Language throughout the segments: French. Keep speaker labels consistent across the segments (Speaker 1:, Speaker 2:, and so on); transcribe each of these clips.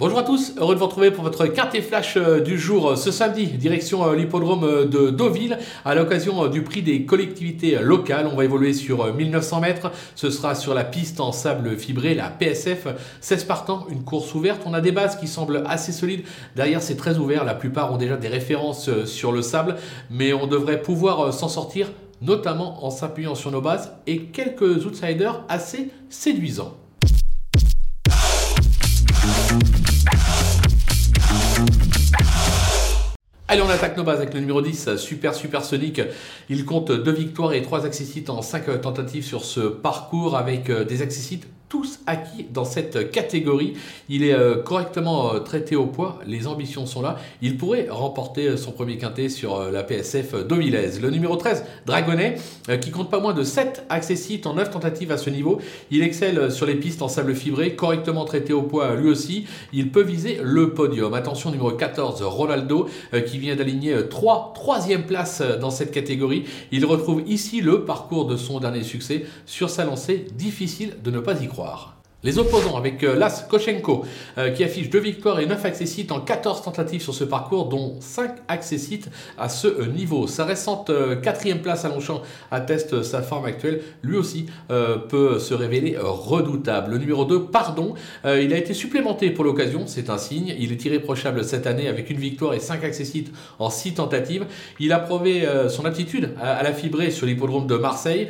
Speaker 1: Bonjour à tous, heureux de vous retrouver pour votre quartier flash euh, du jour euh, ce samedi, direction euh, l'hippodrome de Deauville, à l'occasion du prix des collectivités locales. On va évoluer sur 1900 mètres, ce sera sur la piste en sable fibré, la PSF, 16 partants, une course ouverte. On a des bases qui semblent assez solides, derrière c'est très ouvert, la plupart ont déjà des références sur le sable, mais on devrait pouvoir s'en sortir notamment en s'appuyant sur nos bases et quelques outsiders assez séduisants. Allez, on attaque nos bases avec le numéro 10, Super Super Sonic. Il compte deux victoires et trois accessites en cinq tentatives sur ce parcours avec euh, des accessites tous acquis dans cette catégorie. Il est euh, correctement euh, traité au poids, les ambitions sont là. Il pourrait remporter euh, son premier quintet sur la PSF Domilaise. Le numéro 13, Dragonnet, qui compte pas moins de 7 accessites en 9 tentatives à ce niveau. Il excelle sur les pistes en sable fibré, correctement traité au poids lui aussi. Il peut viser le podium. Attention, numéro 14, Ronaldo, qui vient d'aligner 3 troisième place dans cette catégorie. Il retrouve ici le parcours de son dernier succès. Sur sa lancée, difficile de ne pas y croire croire. Les opposants avec euh, Las Koshenko euh, qui affiche 2 victoires et 9 accessites en 14 tentatives sur ce parcours dont 5 accessites à ce euh, niveau. Sa récente quatrième place à Longchamp atteste sa forme actuelle. Lui aussi peut se révéler redoutable. Le numéro 2, Pardon, il a été supplémenté pour l'occasion, c'est un signe. Il est irréprochable cette année avec une victoire et 5 accessites en 6 tentatives. Il a prouvé son aptitude à la fibrer sur l'hippodrome de Marseille.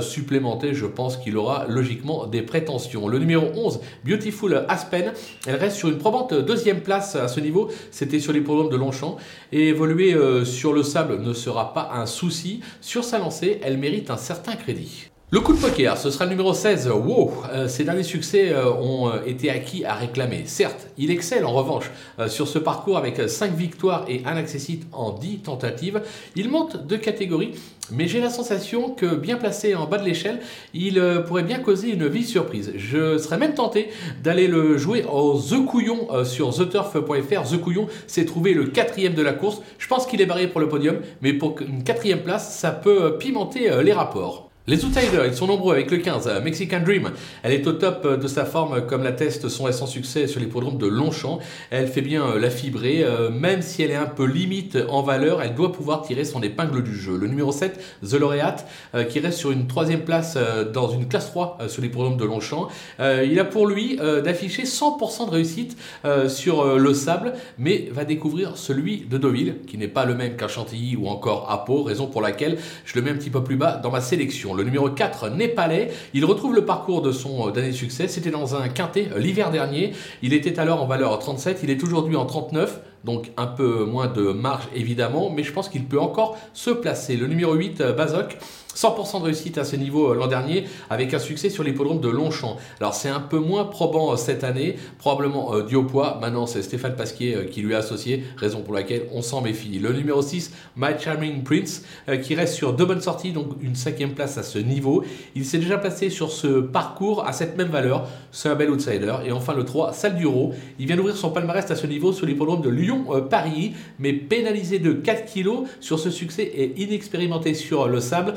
Speaker 1: Supplémenté, je pense qu'il aura logiquement des prétentions. Numéro 11, Beautiful Aspen. Elle reste sur une probante deuxième place à ce niveau. C'était sur les l'hippodrome de Longchamp. Et évoluer euh, sur le sable ne sera pas un souci. Sur sa lancée, elle mérite un certain crédit. Le coup de poker, ce sera le numéro 16. Wow, euh, ses derniers succès euh, ont euh, été acquis à réclamer. Certes, il excelle en revanche sur ce parcours avec 5 victoires et un accessite en 10 tentatives. Il monte de catégorie, mais j'ai la sensation que bien placé en bas de l'échelle, il pourrait bien causer une vie surprise. Je serais même tenté d'aller le jouer en The Couillon sur theturf.fr. The Couillon, c'est trouvé le quatrième de la course. Je pense qu'il est barré pour le podium, mais pour une quatrième place, ça peut pimenter les rapports. Les outsiders, ils sont nombreux avec le 15, euh, Mexican Dream. Elle est au top euh, de sa forme, comme l'atteste son récent succès sur les l'hippodrome de Longchamp. Elle fait bien euh, la fibrer, même si elle est un peu limite en valeur, elle doit pouvoir tirer son épingle du jeu. Le numéro 7, The Laureate, qui reste sur une troisième place dans une classe 3 sur les l'hippodrome de Longchamp. Il a pour lui d'afficher 100% de réussite sur le sable, mais va découvrir celui de Deauville, qui n'est pas le même qu'un Chantilly ou encore à raison pour laquelle je le mets un petit peu plus bas dans ma sélection. Le numéro 4, Népalais, il retrouve le parcours de son euh, dernier succès. C'était dans un quintet euh, l'hiver dernier. Il était alors en valeur 37, il est aujourd'hui en 39 donc un peu moins de marge évidemment, mais je pense qu'il peut encore se placer. Le numéro 8, euh, Bazoc, 100% de réussite à ce niveau l'an dernier, avec un succès sur l'hippodrome de Longchamp. Alors c'est un peu moins probant cette année, probablement dû au poids. Maintenant c'est Stéphane Pasquier qui lui a associé, raison pour laquelle on s'en méfie. Le numéro 6, My Charming Prince, qui reste sur deux bonnes sorties, donc une cinquième place à ce niveau. Il s'est déjà placé sur ce parcours à cette même valeur. C'est un bel outsider. Et enfin le 3, Salduro. Il vient d'ouvrir son palmarès à ce niveau sur l'hippodrome de Lyon-Paris, mais pénalisé de 4 kg sur ce succès et inexpérimenté sur le sable.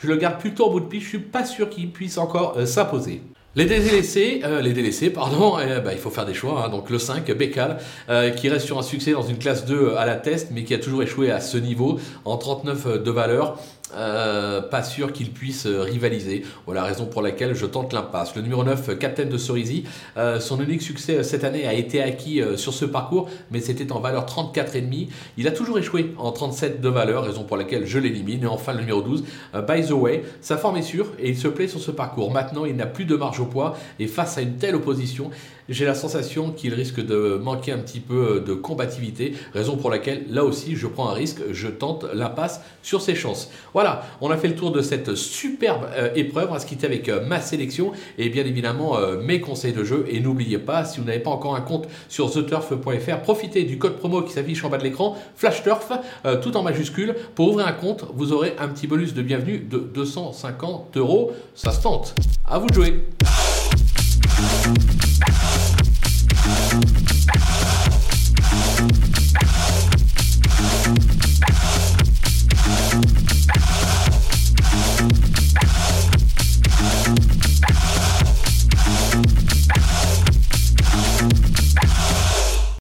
Speaker 1: Je le garde plutôt en bout de piste. Je suis pas sûr qu'il puisse encore euh, s'imposer. Les délaissés, euh, les délaissés, pardon, eh ben, il faut faire des choix. Hein. Donc le 5, Bécal, euh, qui reste sur un succès dans une classe 2 à la test, mais qui a toujours échoué à ce niveau, en 39 de valeur. Euh, pas sûr qu'il puisse euh, rivaliser. Voilà la raison pour laquelle je tente l'impasse. Le numéro 9, Captain de Cerisy, euh, son unique succès cette année a été acquis sur ce parcours, mais c'était en valeur 34,5. Il a toujours échoué en 37 de valeur, raison pour laquelle je l'élimine. Et enfin, le numéro 12, By the Way, sa forme est sûre et il se plaît sur ce parcours. Maintenant, il n'a plus de marge au poids et face à une telle opposition, j'ai la sensation qu'il risque de manquer un petit peu de combativité, raison pour laquelle là aussi je prends un risque, je tente l'impasse sur ses chances. Voilà, on a fait le tour de cette superbe euh, épreuve. On va se quitter avec euh, ma sélection et bien évidemment euh, mes conseils de jeu. Et n'oubliez pas, si vous n'avez pas encore un compte sur theturf.fr, profitez du code promo qui s'affiche en bas de l'écran, FlashTurf, tout en majuscule. Pour ouvrir un compte, vous aurez un petit bonus de bienvenue de 250 euros. Ça se tente. À vous de jouer.